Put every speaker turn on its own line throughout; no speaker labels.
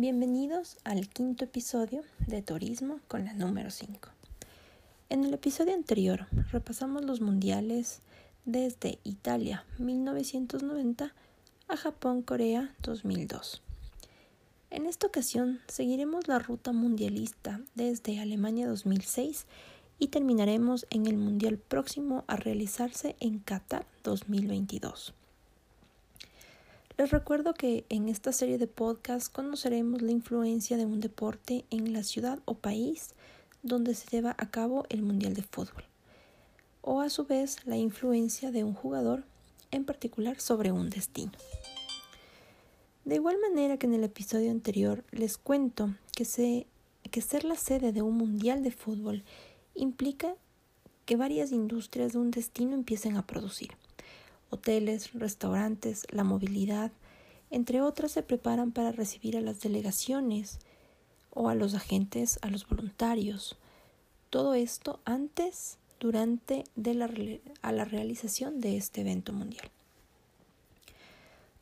Bienvenidos al quinto episodio de Turismo con la número 5. En el episodio anterior repasamos los mundiales desde Italia 1990 a Japón-Corea 2002. En esta ocasión seguiremos la ruta mundialista desde Alemania 2006 y terminaremos en el mundial próximo a realizarse en Qatar 2022. Les recuerdo que en esta serie de podcasts conoceremos la influencia de un deporte en la ciudad o país donde se lleva a cabo el Mundial de Fútbol, o a su vez la influencia de un jugador en particular sobre un destino. De igual manera que en el episodio anterior les cuento que, que ser la sede de un Mundial de Fútbol implica que varias industrias de un destino empiecen a producir hoteles, restaurantes, la movilidad, entre otras, se preparan para recibir a las delegaciones o a los agentes, a los voluntarios. Todo esto antes, durante de la, a la realización de este evento mundial.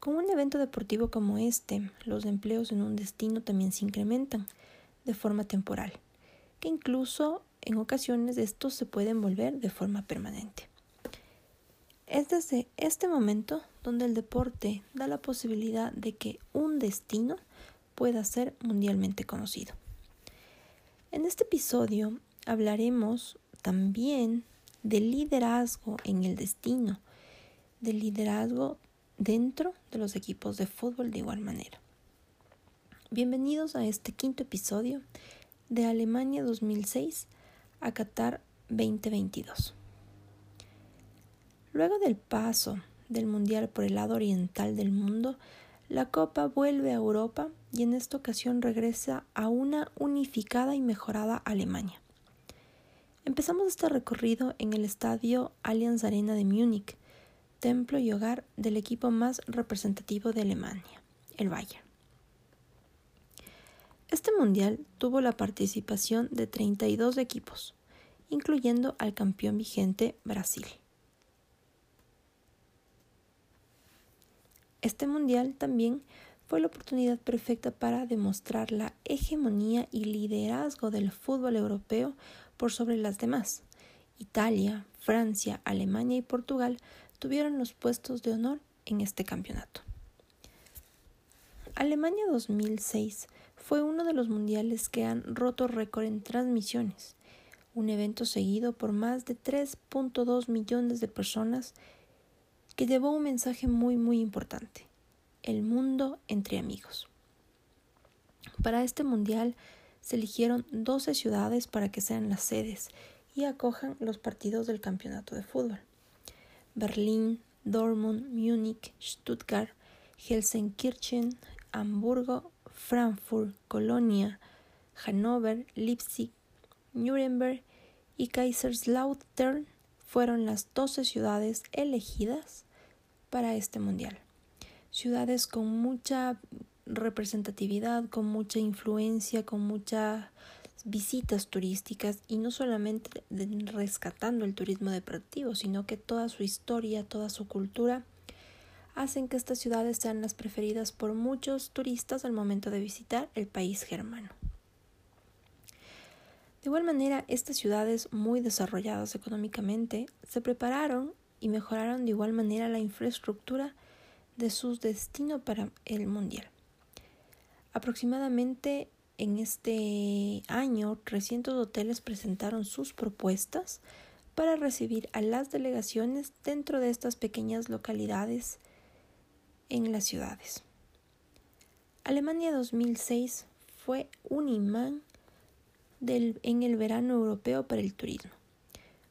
Con un evento deportivo como este, los empleos en un destino también se incrementan de forma temporal, que incluso en ocasiones estos se pueden volver de forma permanente. Es desde este momento donde el deporte da la posibilidad de que un destino pueda ser mundialmente conocido. En este episodio hablaremos también del liderazgo en el destino, del liderazgo dentro de los equipos de fútbol de igual manera. Bienvenidos a este quinto episodio de Alemania 2006 a Qatar 2022. Luego del paso del Mundial por el lado oriental del mundo, la Copa vuelve a Europa y en esta ocasión regresa a una unificada y mejorada Alemania. Empezamos este recorrido en el estadio Allianz Arena de Múnich, templo y hogar del equipo más representativo de Alemania, el Bayern. Este mundial tuvo la participación de 32 equipos, incluyendo al campeón vigente Brasil. Este mundial también fue la oportunidad perfecta para demostrar la hegemonía y liderazgo del fútbol europeo por sobre las demás. Italia, Francia, Alemania y Portugal tuvieron los puestos de honor en este campeonato. Alemania 2006 fue uno de los mundiales que han roto récord en transmisiones, un evento seguido por más de 3.2 millones de personas que llevó un mensaje muy muy importante, el mundo entre amigos. Para este mundial se eligieron 12 ciudades para que sean las sedes y acojan los partidos del campeonato de fútbol. Berlín, Dortmund, Múnich, Stuttgart, Helsenkirchen, Hamburgo, Frankfurt, Colonia, Hannover, Leipzig, Nuremberg y Kaiserslautern fueron las 12 ciudades elegidas para este mundial. Ciudades con mucha representatividad, con mucha influencia, con muchas visitas turísticas y no solamente rescatando el turismo deportivo, sino que toda su historia, toda su cultura hacen que estas ciudades sean las preferidas por muchos turistas al momento de visitar el país germano. De igual manera, estas ciudades muy desarrolladas económicamente se prepararon y mejoraron de igual manera la infraestructura de sus destinos para el mundial. Aproximadamente en este año, 300 hoteles presentaron sus propuestas para recibir a las delegaciones dentro de estas pequeñas localidades en las ciudades. Alemania 2006 fue un imán en el verano europeo para el turismo.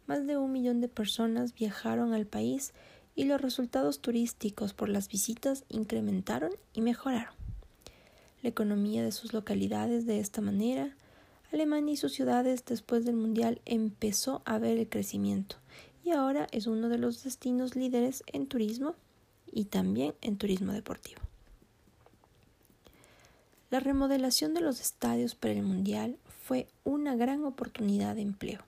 Más de un millón de personas viajaron al país y los resultados turísticos por las visitas incrementaron y mejoraron. La economía de sus localidades de esta manera, Alemania y sus ciudades después del Mundial empezó a ver el crecimiento y ahora es uno de los destinos líderes en turismo y también en turismo deportivo. La remodelación de los estadios para el Mundial fue una gran oportunidad de empleo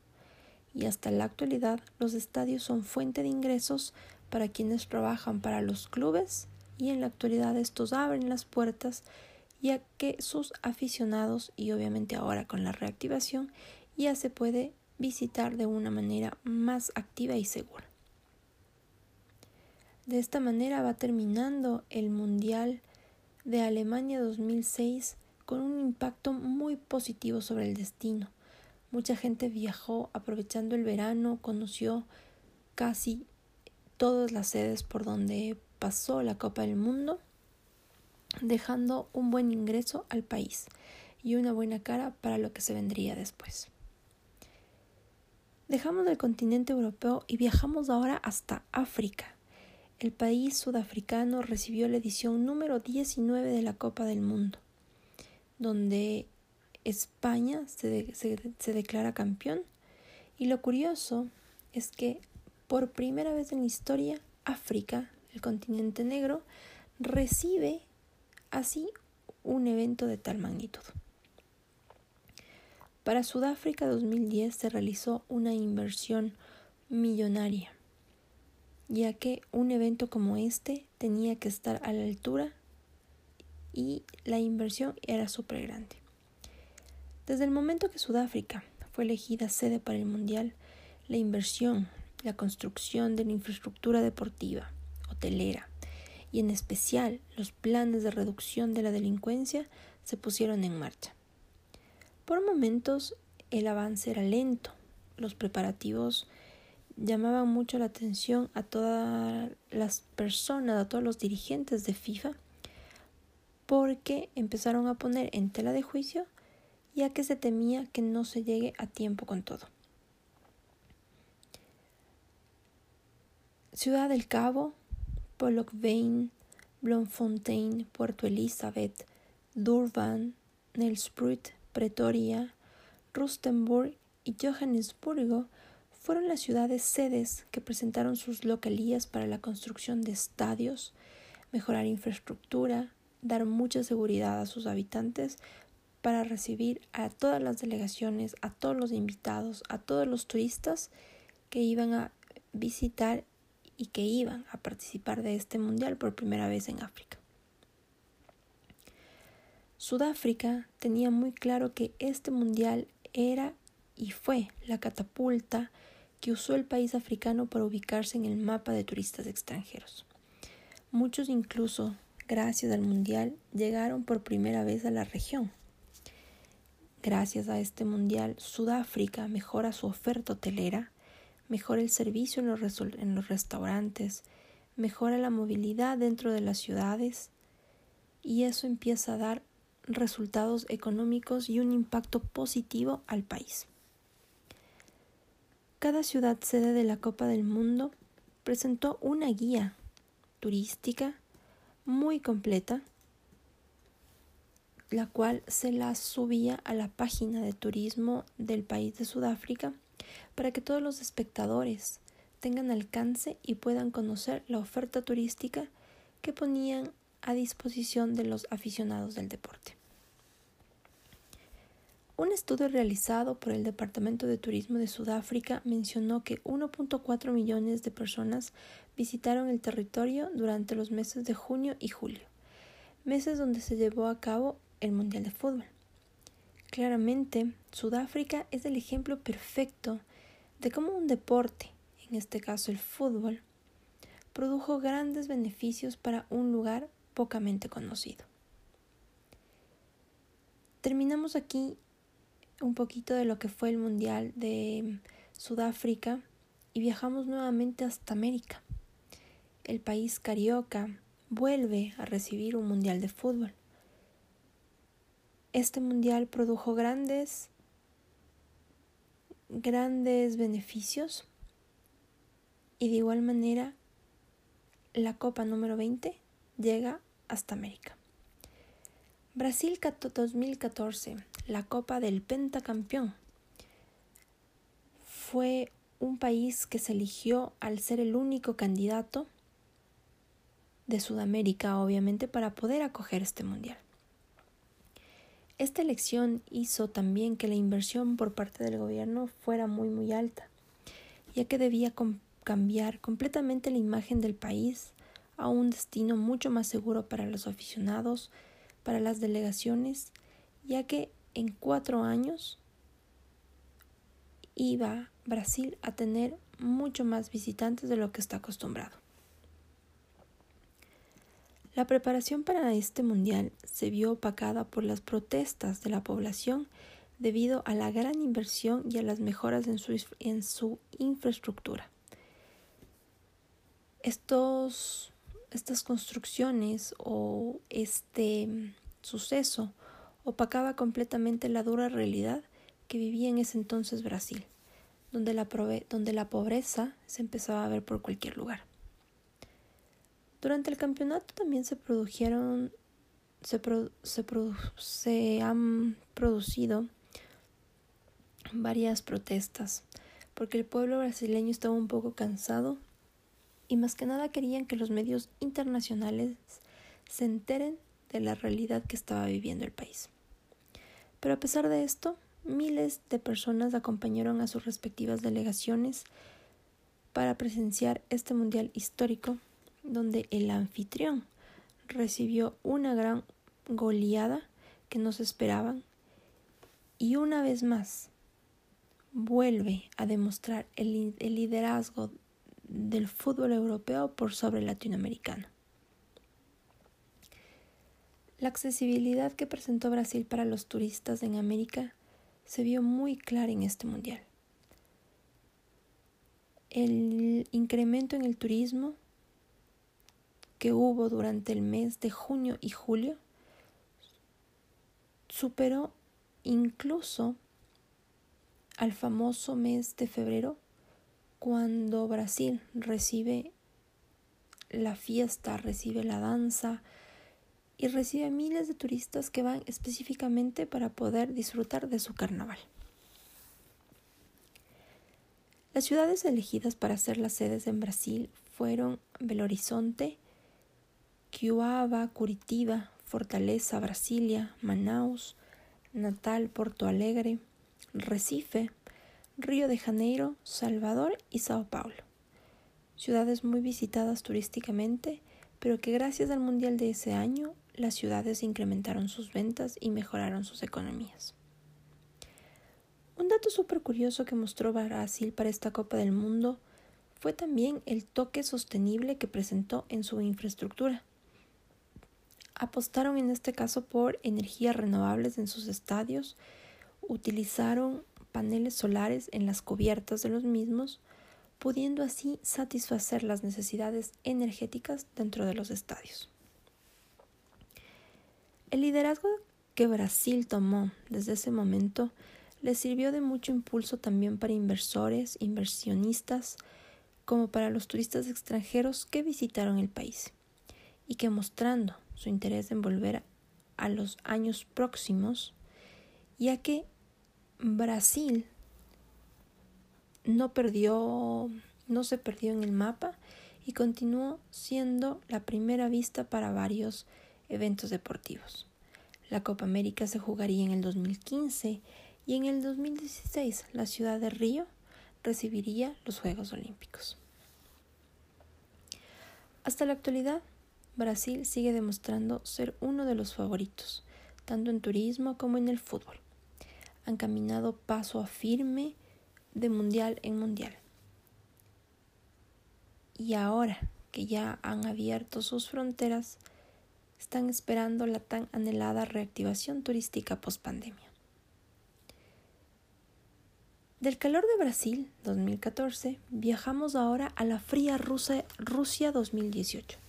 y hasta la actualidad los estadios son fuente de ingresos para quienes trabajan para los clubes y en la actualidad estos abren las puertas ya que sus aficionados y obviamente ahora con la reactivación ya se puede visitar de una manera más activa y segura. De esta manera va terminando el Mundial de Alemania 2006 con un impacto muy positivo sobre el destino. Mucha gente viajó aprovechando el verano, conoció casi todas las sedes por donde pasó la Copa del Mundo, dejando un buen ingreso al país y una buena cara para lo que se vendría después. Dejamos del continente europeo y viajamos ahora hasta África. El país sudafricano recibió la edición número 19 de la Copa del Mundo, donde España se, declara campeón. Y lo curioso es que por primera vez en la historia, África, el continente negro, recibe así un evento de tal magnitud. Para Sudáfrica 2010 se realizó una inversión millonaria, ya que un evento como este tenía que estar a la altura y la inversión era súper grande. Desde el momento que Sudáfrica fue elegida sede para el Mundial, la inversión, la construcción de la infraestructura deportiva, hotelera y en especial los planes de reducción de la delincuencia se pusieron en marcha. Por momentos el avance era lento, los preparativos llamaban mucho la atención a todas las personas, a todos los dirigentes de FIFA, porque empezaron a poner en tela de juicio ya que se temía que no se llegue a tiempo con todo. Ciudad del Cabo, Pollock Vane, Bloemfontein, Puerto Elizabeth, Durban, Nelspruit, Pretoria, Rustenburg y Johannesburgo fueron las ciudades sedes que presentaron sus localías para la construcción de estadios, mejorar infraestructura, dar mucha seguridad a sus habitantes para recibir a todas las delegaciones, a todos los invitados, a todos los turistas que iban a visitar y que iban a participar de este mundial por primera vez en África. Sudáfrica tenía muy claro que este mundial era y fue la catapulta que usó el país africano para ubicarse en el mapa de turistas extranjeros. Muchos incluso, gracias al mundial, llegaron por primera vez a la región. Gracias a este mundial, Sudáfrica mejora su oferta hotelera, mejora el servicio en los, en los restaurantes, mejora la movilidad dentro de las ciudades y eso empieza a dar resultados económicos y un impacto positivo al país. Cada ciudad sede de la Copa del Mundo presentó una guía turística muy completa, la cual se la subía a la página de turismo del país de Sudáfrica para que todos los espectadores tengan alcance y puedan conocer la oferta turística que ponían a disposición de los aficionados del deporte. Un estudio realizado por el Departamento de Turismo de Sudáfrica mencionó que 1.4 millones de personas visitaron el territorio durante los meses de junio y julio, meses donde se llevó a cabo el Mundial de Fútbol. Claramente, Sudáfrica es el ejemplo perfecto de cómo un deporte, en este caso el fútbol, produjo grandes beneficios para un lugar pocamente conocido. Terminamos aquí un poquito de lo que fue el Mundial de Sudáfrica y viajamos nuevamente hasta América. El país carioca vuelve a recibir un Mundial de fútbol. Este Mundial produjo grandes grandes beneficios y de igual manera la Copa número 20 llega hasta América. Brasil 2014, la Copa del Pentacampeón, fue un país que se eligió al ser el único candidato de Sudamérica, obviamente, para poder acoger este mundial. Esta elección hizo también que la inversión por parte del gobierno fuera muy muy alta, ya que debía cambiar completamente la imagen del país a un destino mucho más seguro para los aficionados, para las delegaciones, ya que en cuatro años iba Brasil a tener mucho más visitantes de lo que está acostumbrado. La preparación para este mundial se vio opacada por las protestas de la población debido a la gran inversión y a las mejoras en su, infraestructura. Estos, estas construcciones o este suceso opacaba completamente la dura realidad que vivía en ese entonces Brasil, donde la pobreza se empezaba a ver por cualquier lugar. Durante el campeonato también se produjeron, se, se, se han producido varias protestas, porque el pueblo brasileño estaba un poco cansado y más que nada querían que los medios internacionales se enteren de la realidad que estaba viviendo el país. Pero a pesar de esto, miles de personas acompañaron a sus respectivas delegaciones para presenciar este mundial histórico donde el anfitrión recibió una gran goleada que no se esperaban y una vez más vuelve a demostrar el, el liderazgo del fútbol europeo por sobre el latinoamericano. La accesibilidad que presentó Brasil para los turistas en América se vio muy clara en este mundial. El incremento en el turismo que hubo durante el mes de junio y julio superó incluso al famoso mes de febrero cuando Brasil recibe la fiesta, recibe la danza y recibe miles de turistas que van específicamente para poder disfrutar de su carnaval. Las ciudades elegidas para ser las sedes en Brasil fueron Belo Horizonte, Cuiabá, Curitiba, Fortaleza, Brasilia, Manaus, Natal, Porto Alegre, Recife, Río de Janeiro, Salvador y Sao Paulo. Ciudades muy visitadas turísticamente, pero que gracias al Mundial de ese año las ciudades incrementaron sus ventas y mejoraron sus economías. Un dato súper curioso que mostró Brasil para esta Copa del Mundo fue también el toque sostenible que presentó en su infraestructura. Apostaron en este caso por energías renovables en sus estadios, utilizaron paneles solares en las cubiertas de los mismos, pudiendo así satisfacer las necesidades energéticas dentro de los estadios. El liderazgo que Brasil tomó desde ese momento le sirvió de mucho impulso también para inversores, inversionistas, como para los turistas extranjeros que visitaron el país y que mostrando su interés en volver a los años próximos, ya que Brasil no perdió, no se perdió en el mapa y continuó siendo la primera vista para varios eventos deportivos. La Copa América se jugaría en el 2015 y en el 2016 la ciudad de Río recibiría los Juegos Olímpicos. Hasta la actualidad, Brasil sigue demostrando ser uno de los favoritos, tanto en turismo como en el fútbol. Han caminado paso a firme de mundial en mundial. Y ahora que ya han abierto sus fronteras, están esperando la tan anhelada reactivación turística post-pandemia. Del calor de Brasil 2014 viajamos ahora a la fría Rusia 2018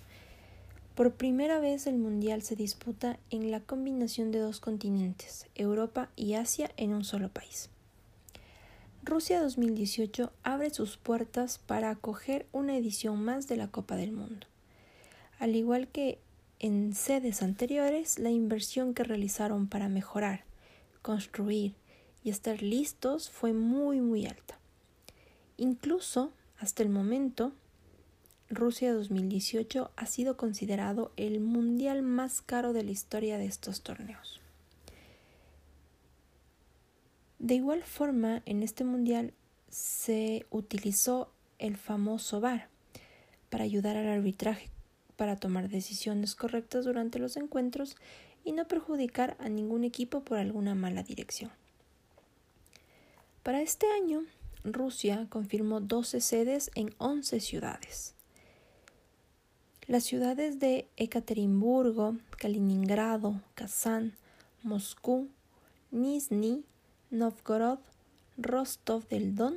por primera vez el Mundial se disputa en la combinación de dos continentes, Europa y Asia, en un solo país. Rusia 2018 abre sus puertas para acoger una edición más de la Copa del Mundo. Al igual que en sedes anteriores, la inversión que realizaron para mejorar, construir y estar listos fue muy muy alta. Incluso, hasta el momento, Rusia 2018 ha sido considerado el mundial más caro de la historia de estos torneos. De igual forma, en este mundial se utilizó el famoso VAR para ayudar al arbitraje para tomar decisiones correctas durante los encuentros y no perjudicar a ningún equipo por alguna mala dirección. Para este año, Rusia confirmó 12 sedes en 11 ciudades. Las ciudades de Ekaterimburgo, Kaliningrado, Kazán, Moscú, Nizhny, Novgorod, Rostov del Don,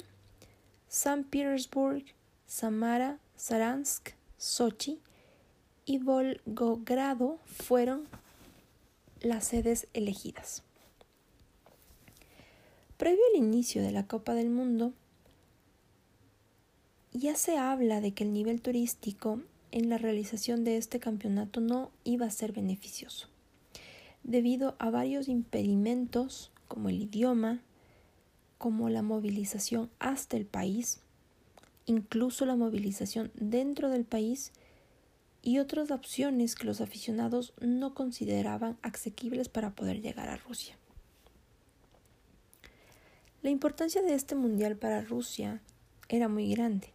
San Petersburg, Samara, Saransk, Sochi y Volgogrado fueron las sedes elegidas. Previo al inicio de la Copa del Mundo, ya se habla de que el nivel turístico en la realización de este campeonato no iba a ser beneficioso, debido a varios impedimentos como el idioma, como la movilización hasta el país, incluso la movilización dentro del país y otras opciones que los aficionados no consideraban asequibles para poder llegar a Rusia. La importancia de este mundial para Rusia era muy grande,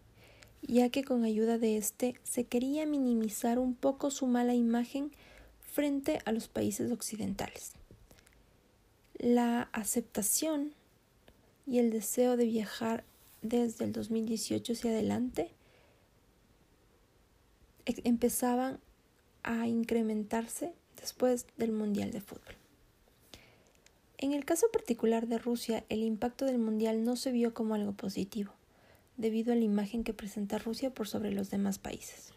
ya que con ayuda de este se quería minimizar un poco su mala imagen frente a los países occidentales. La aceptación y el deseo de viajar desde el 2018 hacia adelante empezaban a incrementarse después del Mundial de Fútbol. En el caso particular de Rusia, el impacto del Mundial no se vio como algo positivo debido a la imagen que presenta Rusia por sobre los demás países.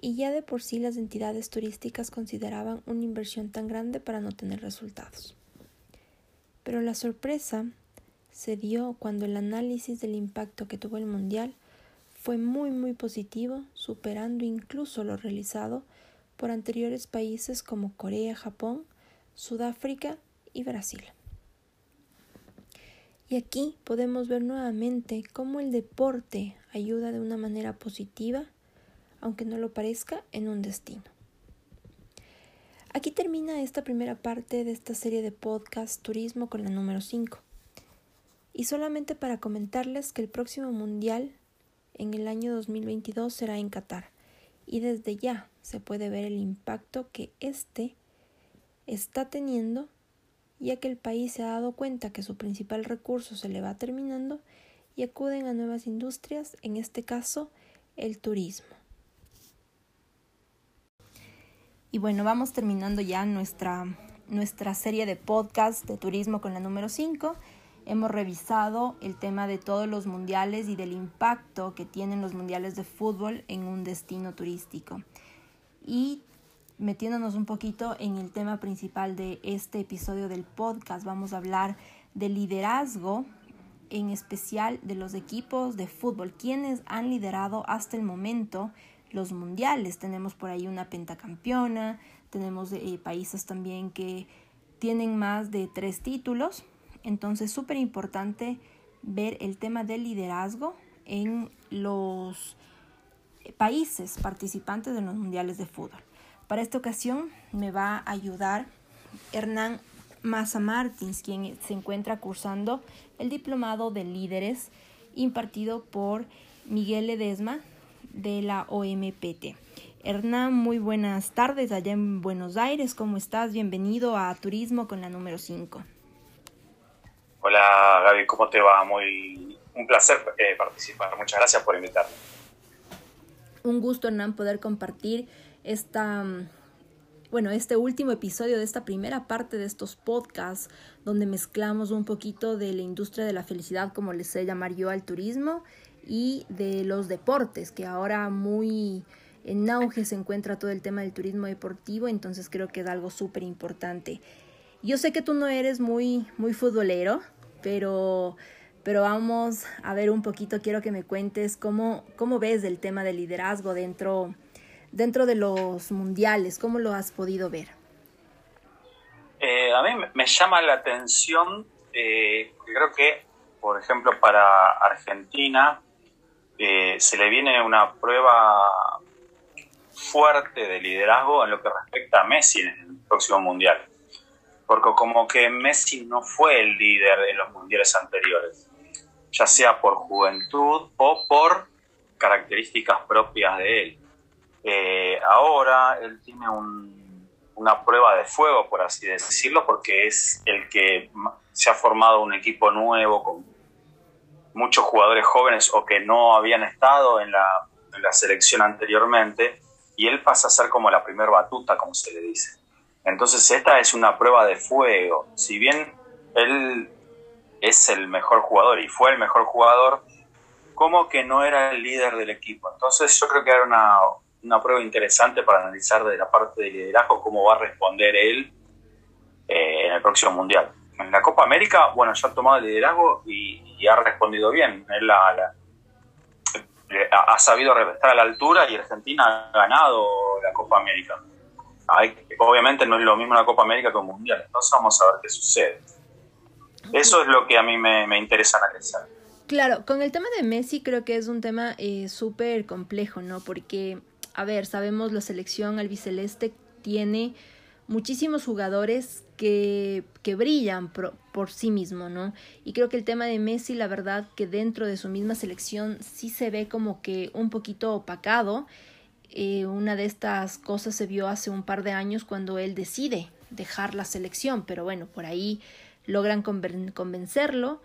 Y ya de por sí las entidades turísticas consideraban una inversión tan grande para no tener resultados. Pero la sorpresa se dio cuando el análisis del impacto que tuvo el Mundial fue muy muy positivo, superando incluso lo realizado por anteriores países como Corea, Japón, Sudáfrica y Brasil. Y aquí podemos ver nuevamente cómo el deporte ayuda de una manera positiva, aunque no lo parezca, en un destino. Aquí termina esta primera parte de esta serie de podcast Turismo con la número 5. Y solamente para comentarles que el próximo Mundial en el año 2022 será en Qatar. Y desde ya se puede ver el impacto que este está teniendo ya que el país se ha dado cuenta que su principal recurso se le va terminando y acuden a nuevas industrias, en este caso el turismo. Y bueno, vamos terminando ya nuestra, nuestra serie de podcast de turismo con la número 5. Hemos revisado el tema de todos los mundiales y del impacto que tienen los mundiales de fútbol en un destino turístico. Y metiéndonos un poquito en el tema principal de este episodio del podcast, vamos a hablar de liderazgo, en especial de los equipos de fútbol, quienes han liderado hasta el momento los mundiales. Tenemos por ahí una pentacampeona, tenemos eh, países también que tienen más de tres títulos. Entonces, súper importante ver el tema del liderazgo en los países participantes de los mundiales de fútbol. Para esta ocasión me va a ayudar Hernán Massa Martins, quien se encuentra cursando el diplomado de líderes impartido por Miguel Ledesma de la OMPT. Hernán, muy buenas tardes allá en Buenos Aires. ¿Cómo estás? Bienvenido a Turismo con la número 5.
Hola Gaby, ¿cómo te va? Muy un placer eh, participar. Muchas gracias por invitarme.
Un gusto, Hernán, poder compartir esta, bueno, este último episodio de esta primera parte de estos podcasts, donde mezclamos un poquito de la industria de la felicidad, como les sé llamar yo al turismo, y de los deportes, que ahora muy en auge se encuentra todo el tema del turismo deportivo, entonces creo que es algo súper importante. Yo sé que tú no eres muy, muy futbolero, pero, pero vamos a ver un poquito, quiero que me cuentes cómo, cómo ves el tema del liderazgo dentro dentro de los mundiales? ¿Cómo lo has podido ver?
Eh, a mí me llama la atención, eh, creo que, por ejemplo, para Argentina eh, se le viene una prueba fuerte de liderazgo en lo que respecta a Messi en el próximo mundial. Porque como que Messi no fue el líder en los mundiales anteriores, ya sea por juventud o por características propias de él. Eh, ahora él tiene una prueba de fuego, por así decirlo, porque es el que se ha formado un equipo nuevo con muchos jugadores jóvenes o que no habían estado en la, en la selección anteriormente, y él pasa a ser como la primer batuta, como se le dice. Entonces esta es una prueba de fuego. Si bien él es el mejor jugador y fue el mejor jugador, como que no era el líder del equipo. Entonces yo creo que era una, una prueba interesante para analizar de la parte de liderazgo cómo va a responder él eh, en el próximo Mundial. En la Copa América, bueno, ya ha tomado el liderazgo y, ha respondido bien. Él ha sabido estar a la altura y Argentina ha ganado la Copa América. obviamente no es lo mismo la Copa América que un Mundial, entonces vamos a ver qué sucede. Eso es lo que a mí me, me interesa analizar.
Claro, con el tema de Messi creo que es un tema eh, súper complejo, ¿no? Porque a ver, sabemos la selección albiceleste tiene muchísimos jugadores que, que brillan por, sí mismo, ¿no? Y creo que el tema de Messi, la verdad, que dentro de su misma selección sí se ve como que un poquito opacado. Eh, una de estas cosas se vio hace un par de años cuando él decide dejar la selección, pero bueno, por ahí logran convencerlo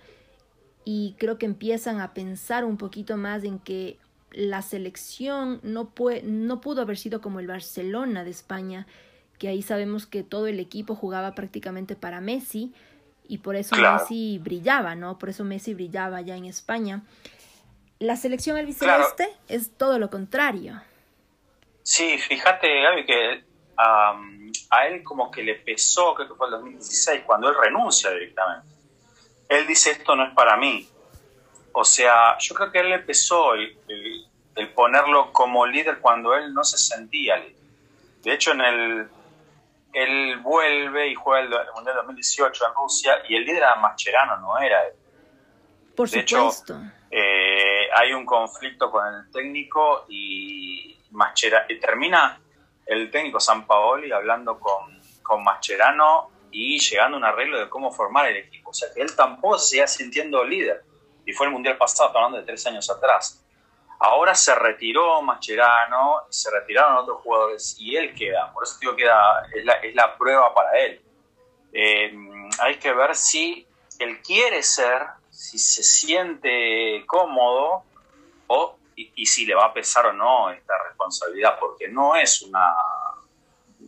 y creo que empiezan a pensar un poquito más en que la selección no, no pudo haber sido como el Barcelona de España, que ahí sabemos que todo el equipo jugaba prácticamente para Messi y por eso Messi brillaba, ¿no? Por eso Messi brillaba ya en España. La selección albiceleste es todo lo contrario.
Sí, fíjate, Gaby, que a él como que le pesó, creo que fue el 2016, cuando él renuncia directamente. Él dice, esto no es para mí. O sea, yo creo que él empezó el, el, ponerlo como líder cuando él no se sentía líder. De hecho, en el, él vuelve y juega el, Mundial 2018 en Rusia y el líder era Mascherano, no era él.
Por de supuesto.
Hecho, eh, hay un conflicto con el técnico y Mascherano, y termina el técnico San Paoli hablando con, con Mascherano y llegando a un arreglo de cómo formar el equipo. O sea que él tampoco se seguía sintiendo líder y fue el Mundial pasado, hablando de tres años atrás. Ahora se retiró Mascherano, se retiraron otros jugadores y él queda. Por eso digo que es, la, es la prueba para él. Eh, hay que ver si él quiere ser, si se siente cómodo o, y, y si le va a pesar o no esta responsabilidad, porque no es una,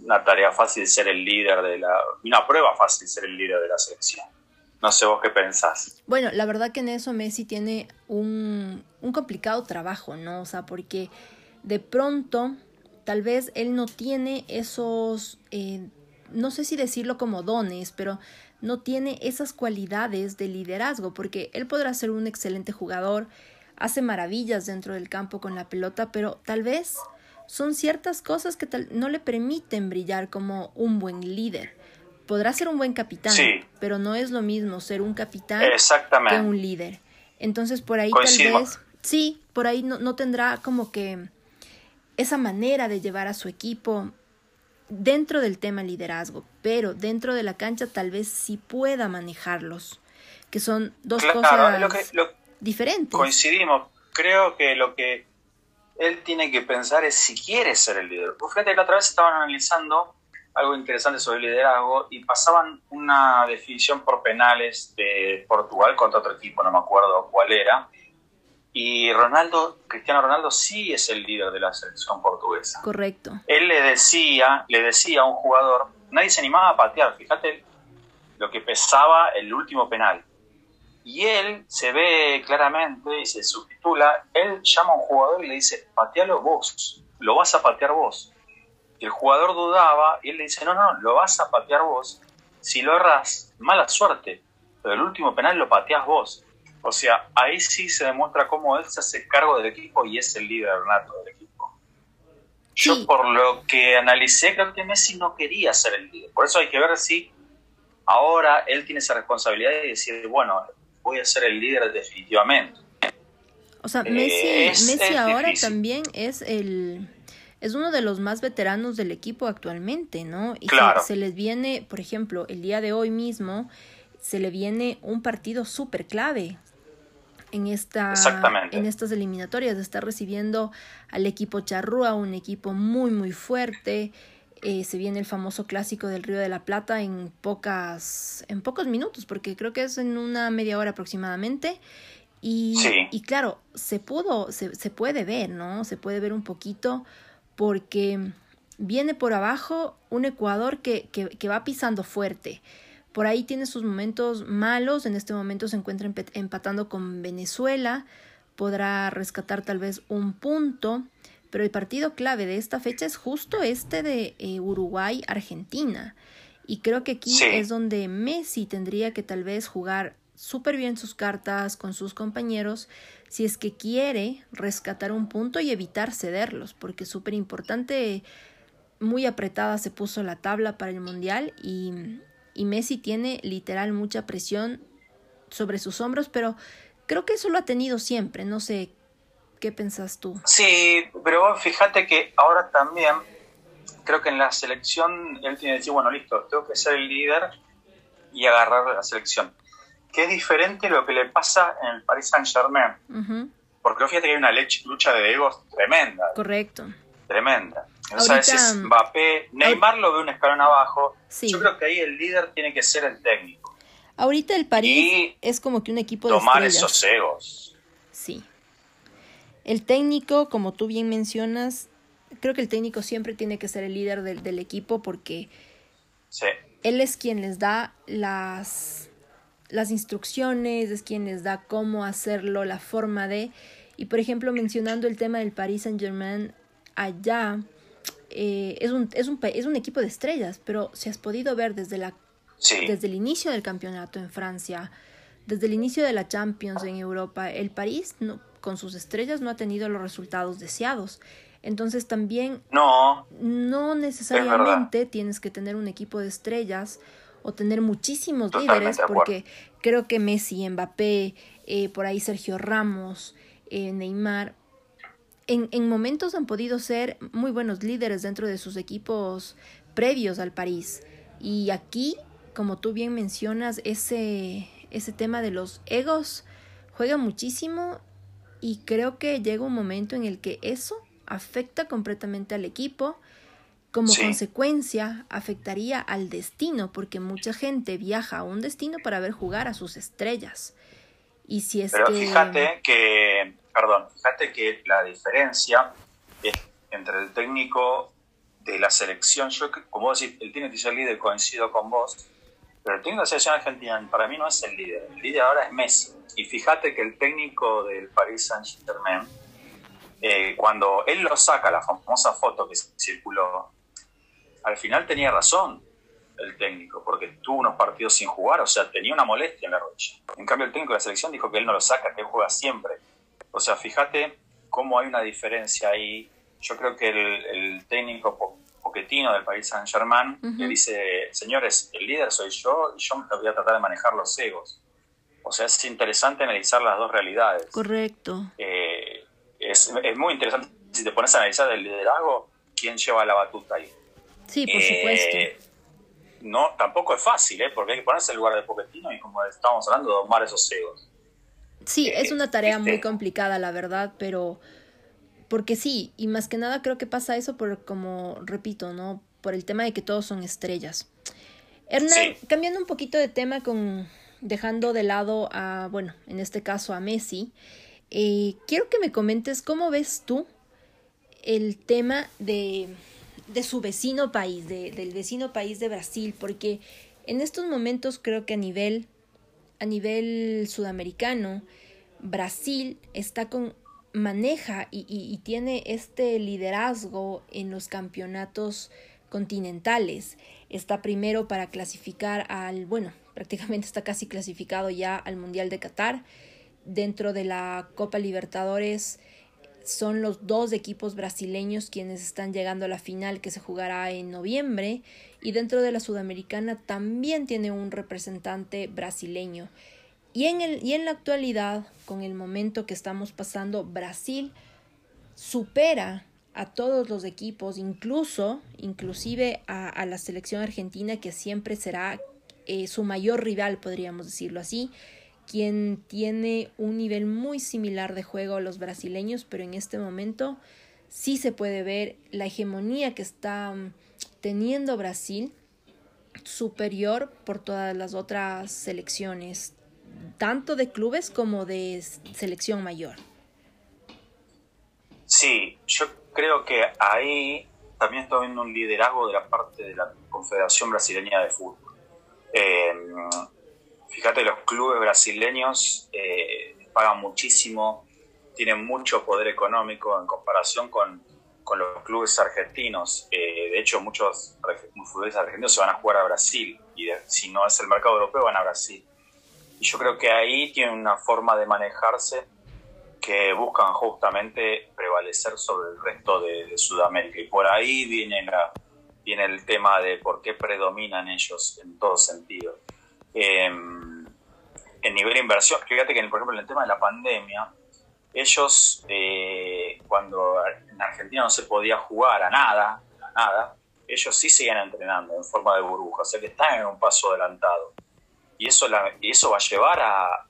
una tarea fácil ser el líder de la, una prueba fácil ser el líder de la selección. No sé vos qué pensás.
Bueno, la verdad que en eso Messi tiene un, un complicado trabajo, ¿no? O sea, porque de pronto tal vez él no tiene esos, eh, no sé si decirlo como dones, pero no tiene esas cualidades de liderazgo, porque él podrá ser un excelente jugador, hace maravillas dentro del campo con la pelota, pero tal vez son ciertas cosas que no le permiten brillar como un buen líder podrá ser un buen capitán, pero no es lo mismo ser un capitán que un líder. Entonces por ahí tal vez, sí, por ahí no, no tendrá como que esa manera de llevar a su equipo dentro del tema liderazgo, pero dentro de la cancha tal vez sí pueda manejarlos, que son dos cosas diferentes.
Coincidimos, creo que lo que él tiene que pensar es si quiere ser el líder. Pues fíjate, la otra vez estaban analizando algo interesante sobre liderazgo y pasaban una definición por penales de Portugal contra otro equipo, no me acuerdo cuál era. Y Ronaldo, Cristiano Ronaldo sí es el líder de la selección portuguesa.
Correcto.
Él le decía, le decía a un jugador, nadie se animaba a patear, fíjate lo que pesaba el último penal. Y él se ve claramente y se subtitula, él llama a un jugador y le dice, patealo vos, lo vas a patear vos el jugador dudaba y él le dice, no, no, lo vas a patear vos. Si lo erras, mala suerte, pero el último penal lo pateás vos. O sea, ahí sí se demuestra cómo él se hace cargo del equipo y es el líder nato del equipo. Yo por lo que analicé, creo que Messi no quería ser el líder. Por eso hay que ver si ahora él tiene esa responsabilidad de decir, bueno, voy a ser el líder definitivamente.
O sea, Messi, Messi ahora también es el, es uno de los más veteranos del equipo actualmente, ¿no? Y se, les viene, por ejemplo, el día de hoy mismo, se le viene un partido súper clave. en, esta, en estas eliminatorias, estar recibiendo al equipo charrúa, un equipo muy, muy fuerte. Eh, se viene el famoso clásico del Río de la Plata en, pocas, en pocos minutos, porque creo que es en una media hora aproximadamente. Y, y claro, se pudo, se, se puede ver, ¿no? Se puede ver un poquito porque viene por abajo un Ecuador que, que, que va pisando fuerte. Por ahí tiene sus momentos malos, en este momento se encuentra empatando con Venezuela, podrá rescatar tal vez un punto, pero el partido clave de esta fecha es justo este de eh, Uruguay-Argentina. Y creo que aquí es donde Messi tendría que tal vez jugar súper bien sus cartas con sus compañeros si es que quiere rescatar un punto y evitar cederlos, porque es súper importante, muy apretada se puso la tabla para el Mundial y y Messi tiene literal mucha presión sobre sus hombros, pero creo que eso lo ha tenido siempre, no sé, ¿qué pensás tú?
Sí, pero fíjate que ahora también creo que en la selección él tiene que decir, bueno, listo, tengo que ser el líder y agarrar la selección. Que es diferente lo que le pasa en el Paris Saint Germain. Porque fíjate que hay una lucha de egos tremenda.
Correcto.
Tremenda. O sea, es Mbappé, Neymar lo ve un escalón abajo. Yo creo que ahí el líder tiene que ser el técnico.
Ahorita el París es como que un equipo
de tomar esos egos.
Sí. El técnico, como tú bien mencionas, creo que el técnico siempre tiene que ser el líder del, del equipo porque él es quien les da las, las instrucciones, es quien les da cómo hacerlo, la forma de... Y por ejemplo, mencionando el tema del Paris Saint Germain, allá eh, es, un, es, un, es un equipo de estrellas, pero si has podido ver desde, la, desde el inicio del campeonato en Francia, desde el inicio de la Champions en Europa, el París no, con sus estrellas no ha tenido los resultados deseados. Entonces también
no,
no necesariamente tienes que tener un equipo de estrellas o tener muchísimos líderes, porque creo que Messi, Mbappé, eh, por ahí Sergio Ramos, eh, Neymar, en, en, momentos han podido ser muy buenos líderes dentro de sus equipos previos al París. Y aquí, como tú bien mencionas, ese, ese tema de los egos juega muchísimo y creo que llega un momento en el que eso afecta completamente al equipo. Como consecuencia, afectaría al destino, porque mucha gente viaja a un destino para ver jugar a sus estrellas. Y si es
Pero fíjate que perdón, fíjate que la diferencia es entre el técnico de la selección, yo como vos decís, el técnico de ser líder coincido con vos, pero el técnico de la selección argentina para mí no es el líder, el líder ahora es Messi. Y fíjate que el técnico del Paris Saint Germain, eh, cuando él lo saca, la famosa foto que circuló, al final tenía razón el técnico, porque tuvo unos partidos sin jugar, o sea, tenía una molestia en la rodilla. En cambio, el técnico de la selección dijo que él no lo saca, que él juega siempre. O sea, fíjate cómo hay una diferencia ahí. Yo creo que el, técnico Poquetino del país Saint Germain le dice, señores, el líder soy yo y yo voy a tratar de manejar los egos. O sea, es interesante analizar las dos realidades.
Correcto.
Eh, es, muy interesante si te pones a analizar el liderazgo, quién lleva la batuta ahí.
Sí, por supuesto. Eh,
no, tampoco es fácil, ¿eh? porque hay que ponerse en lugar de Poquetino y como estábamos hablando, domar esos egos.
Sí, es una tarea muy complicada, la verdad, pero porque sí, y más que nada creo que pasa eso por, como repito, ¿no? Por el tema de que todos son estrellas. Hernán, cambiando un poquito de tema con dejando de lado a, bueno, en este caso a Messi, eh, quiero que me comentes cómo ves tú el tema de, de su vecino país, de, del vecino país de Brasil, porque en estos momentos creo que a nivel a nivel sudamericano, Brasil está con maneja y, tiene este liderazgo en los campeonatos continentales. Está primero para clasificar al, bueno, prácticamente está casi clasificado ya al Mundial de Qatar. Dentro de la Copa Libertadores son los dos equipos brasileños quienes están llegando a la final que se jugará en noviembre y dentro de la Sudamericana también tiene un representante brasileño. Y en, el, y en la actualidad, con el momento que estamos pasando, Brasil supera a todos los equipos, incluso, inclusive a, la selección argentina, que siempre será eh, su mayor rival, podríamos decirlo así, quien tiene un nivel muy similar de juego a los brasileños, pero en este momento sí se puede ver la hegemonía que está mm, teniendo Brasil superior por todas las otras selecciones, tanto de clubes como de selección mayor.
Sí, yo creo que ahí también está viendo un liderazgo de la parte de la Confederación Brasileña de Fútbol. Eh, fíjate, los clubes brasileños eh, pagan muchísimo, tienen mucho poder económico en comparación con, los clubes argentinos. Eh, de hecho, muchos futbolistas argentinos se van a jugar a Brasil y si no es el mercado europeo, van a Brasil. Y yo creo que ahí tienen una forma de manejarse que buscan justamente prevalecer sobre el resto de, Sudamérica. Y por ahí viene, viene el tema de por qué predominan ellos en todo sentido. Em, en nivel inversión, fíjate que, por ejemplo, en el tema de la pandemia, ellos, eh, cuando en Argentina no se podía jugar a nada, a nada, ellos sí siguen entrenando en forma de burbuja, o sea que están en un paso adelantado y eso, la, y eso va a llevar a,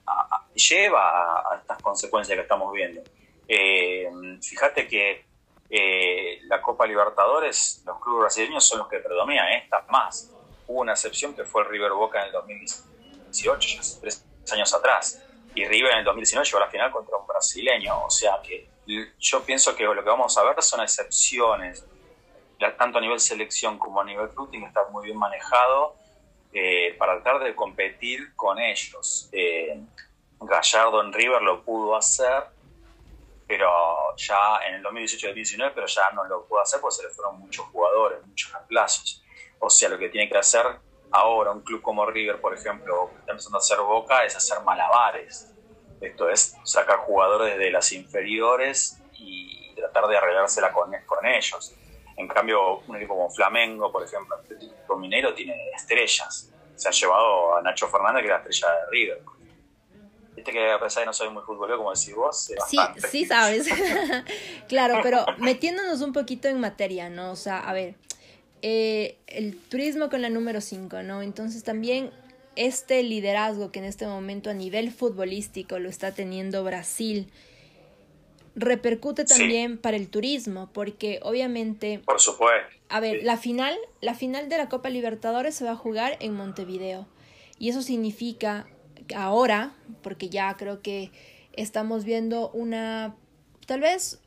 lleva a, estas consecuencias que estamos viendo. Eh, fíjate que eh, la Copa Libertadores, los clubes brasileños son los que predominan, esta más. Hubo una excepción que fue el River Boca en el 2018, ya hace tres años atrás, y River en el 2019 llegó a la final contra un brasileño, o sea que yo pienso que lo que vamos a ver son excepciones, tanto a nivel selección como a nivel club tiene que estar muy bien manejado eh, para tratar de competir con ellos. Eh, Gallardo en River lo pudo hacer, pero ya en el 2018-2019, pero ya no lo pudo hacer porque se le fueron muchos jugadores, muchos reemplazos. O sea, lo que tiene que hacer ahora un club como River, por ejemplo, que está empezando a hacer Boca, es hacer malabares. Esto es sacar jugadores de las inferiores y tratar de arreglársela con, con ellos. En cambio, un equipo como Flamengo, por ejemplo, Atlético Mineiro tiene estrellas. Se ha llevado a Nacho Fernández, que es la estrella de River. Viste que a pesar de no soy muy futbolero, como decís vos,
Sí, sí sabes. claro, pero metiéndonos un poquito en materia, ¿no? O sea, a ver, eh, el turismo con la número 5, ¿no? Entonces también este liderazgo que en este momento a nivel futbolístico lo está teniendo Brasil, repercute también para el turismo, porque obviamente...
Por supuesto.
A ver, la final, la final de la Copa Libertadores se va a jugar en Montevideo. Y eso significa ahora, porque ya creo que estamos viendo una, tal vez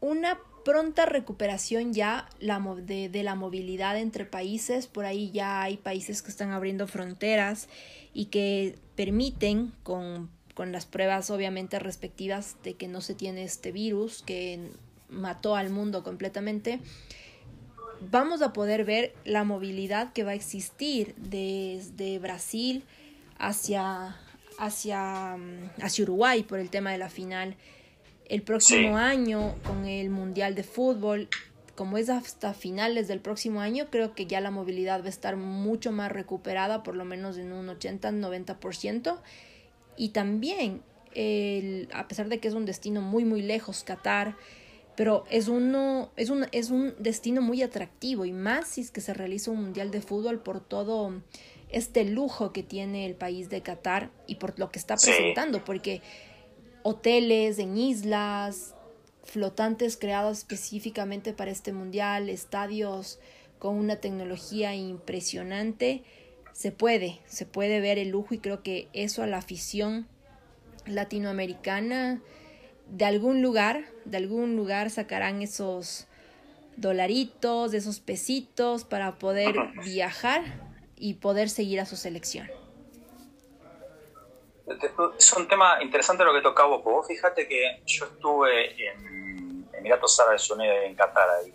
una pronta recuperación ya la, de, de, la movilidad entre países. Por ahí ya hay países que están abriendo fronteras y que permiten con con las pruebas obviamente respectivas de que no se tiene este virus que mató al mundo completamente, vamos a poder ver la movilidad que va a existir desde Brasil hacia, hacia, mm, hacia Uruguay por el tema de la final. El próximo año con el Mundial de Fútbol, como es hasta finales del próximo año, creo que ya la movilidad va a estar mucho más recuperada, por lo menos en un 80-90%. Y también, el, a pesar de que es un destino muy, muy lejos, Qatar, pero es, uno, es, un, es un destino muy atractivo y más si es que se realiza un mundial de fútbol por todo este lujo que tiene el país de Qatar y por lo que está presentando, porque hoteles en islas, flotantes creados específicamente para este mundial, estadios con una tecnología impresionante, se puede, se puede ver el lujo y creo que eso a la afición latinoamericana de algún lugar, de algún lugar sacarán esos dolaritos, esos pesitos para poder viajar y poder seguir a su selección.
Es un tema interesante lo que tocaba vos. Fíjate que yo estuve en Emiratos Árabes Unidos, en Qatar, ahí,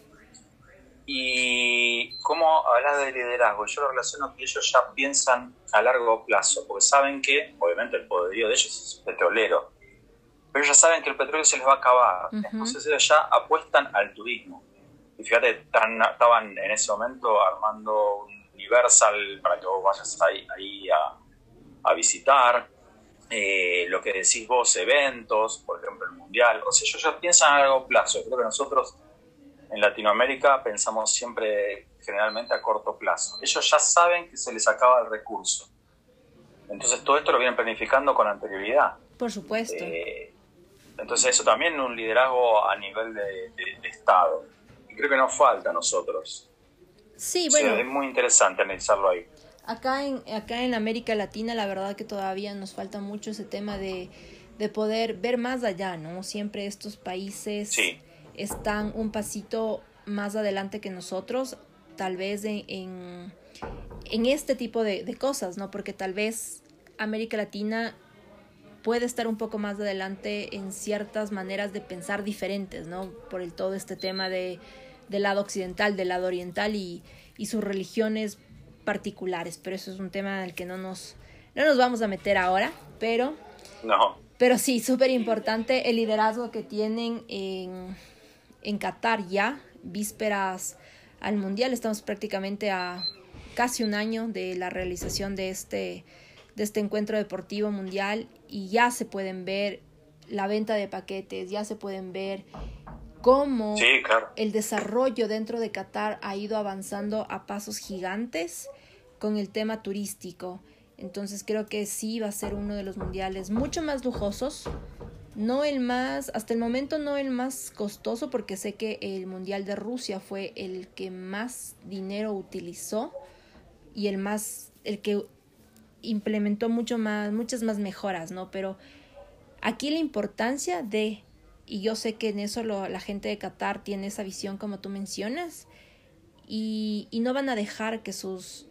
y cómo hablas de liderazgo, yo lo relaciono que ellos ya piensan a largo plazo, porque saben que, obviamente, el poderío de ellos es petrolero, pero ellos ya saben que el petróleo se les va a acabar, entonces ellos ya apuestan al turismo. Y fíjate, estaban en ese momento armando un Universal para que vos vayas ahí, ahí a, visitar. Eh, lo que decís vos, eventos, por ejemplo el Mundial, o sea, ellos ya piensan a largo plazo. Creo que nosotros en Latinoamérica pensamos siempre generalmente a corto plazo. Ellos ya saben que se les acaba el recurso. Entonces todo esto lo vienen planificando con anterioridad.
Por supuesto.
Eh, entonces eso también un liderazgo a nivel de, Estado. Y creo que nos falta a nosotros.
Sí, bueno.
es muy interesante analizarlo ahí.
Acá en, acá en América Latina la verdad que todavía nos falta mucho ese tema de, de poder ver más allá, ¿no? Siempre estos países están un pasito más adelante que nosotros, tal vez en, en, este tipo de, de, cosas, ¿no? Porque tal vez América Latina puede estar un poco más adelante en ciertas maneras de pensar diferentes, ¿no? Por el todo este tema de, del lado occidental, del lado oriental y, y sus religiones particulares, pero eso es un tema al que no nos, no nos vamos a meter ahora, pero...
No.
Pero sí, súper importante el liderazgo que tienen en, en Qatar ya, vísperas al Mundial. Estamos prácticamente a casi un año de la realización de este, de este encuentro deportivo mundial y ya se pueden ver la venta de paquetes, ya se pueden ver cómo el desarrollo dentro de Qatar ha ido avanzando a pasos gigantes con el tema turístico. Entonces creo que sí va a ser uno de los mundiales mucho más lujosos. No el más, hasta el momento no el más costoso porque sé que el mundial de Rusia fue el que más dinero utilizó y el más, el que implementó mucho más, muchas más mejoras, ¿no? Pero aquí la importancia de y yo sé que en eso la gente de Qatar tiene esa visión como tú mencionas y, y no van a dejar que sus,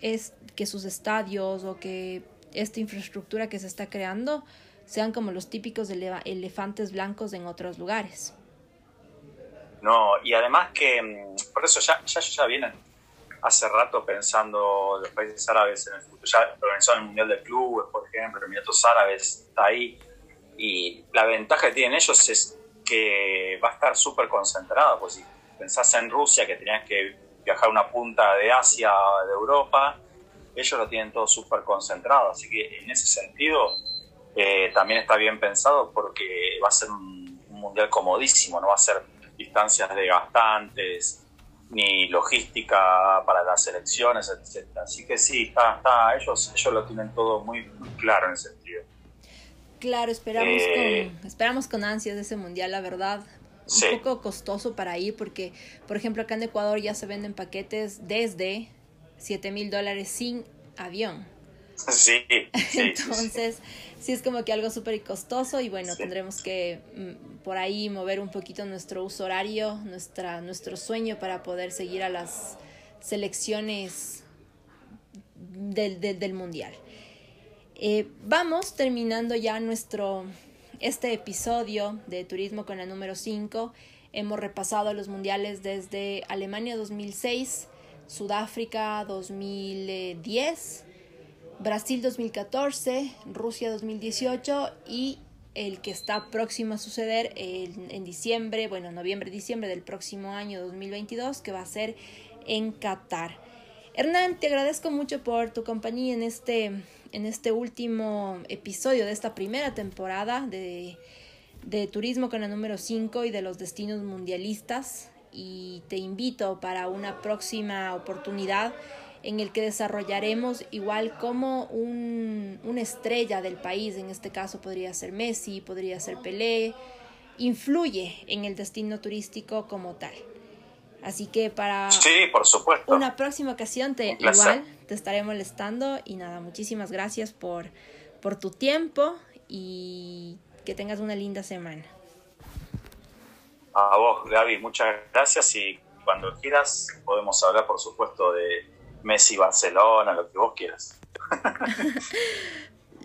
es, que sus estadios o que esta infraestructura que se está creando sean como los típicos elefantes blancos en otros lugares.
No, y además que mm, por eso ya, ya, ya vienen hace rato pensando los países árabes en el futuro, ya organizó el Mundial de Clubes, por ejemplo, Emiratos Árabes está ahí, y la ventaja que tienen ellos es que va a estar súper concentrado, pues si pensás en Rusia, que tenías que viajar una punta de Asia, de Europa, ellos lo tienen todo súper concentrado, así que en ese sentido eh, también está bien pensado porque va a ser un, mundial comodísimo, no va a ser distancias desgastantes, ni logística para las elecciones, etc. Así que sí, está, ellos, ellos lo tienen todo muy claro en ese sentido.
Claro, esperamos, eh, con, esperamos con ansias ese mundial, la verdad. Un poco costoso para ir porque, por ejemplo, acá en Ecuador ya se venden paquetes desde 7 mil dólares sin avión.
Sí.
Entonces, sí, es como que algo súper costoso y bueno, tendremos que mm, por ahí mover un poquito nuestro uso horario, nuestra, nuestro sueño para poder seguir a las selecciones del, del, del mundial. Eh, vamos terminando ya nuestro, este episodio de Turismo con la número 5. Hemos repasado los mundiales desde Alemania 2006, Sudáfrica 2010, Brasil 2014, Rusia 2018 y el que está próximo a suceder en, en diciembre, bueno, noviembre, diciembre del próximo año 2022, que va a ser en Qatar. Hernán, te agradezco mucho por tu compañía en este en este último episodio de esta primera temporada de, de Turismo con la número 5 y de los destinos mundialistas. Y te invito para una próxima oportunidad en el que desarrollaremos igual como un, una estrella del país, en este caso podría ser Messi, podría ser Pelé, influye en el destino turístico como tal. Así que para
sí, por supuesto.
una próxima ocasión te igual te estaré molestando y nada, muchísimas gracias por, por tu tiempo y que tengas una linda semana.
A vos, Gaby, muchas gracias y cuando quieras podemos hablar, por supuesto, de Messi, Barcelona, lo que vos quieras.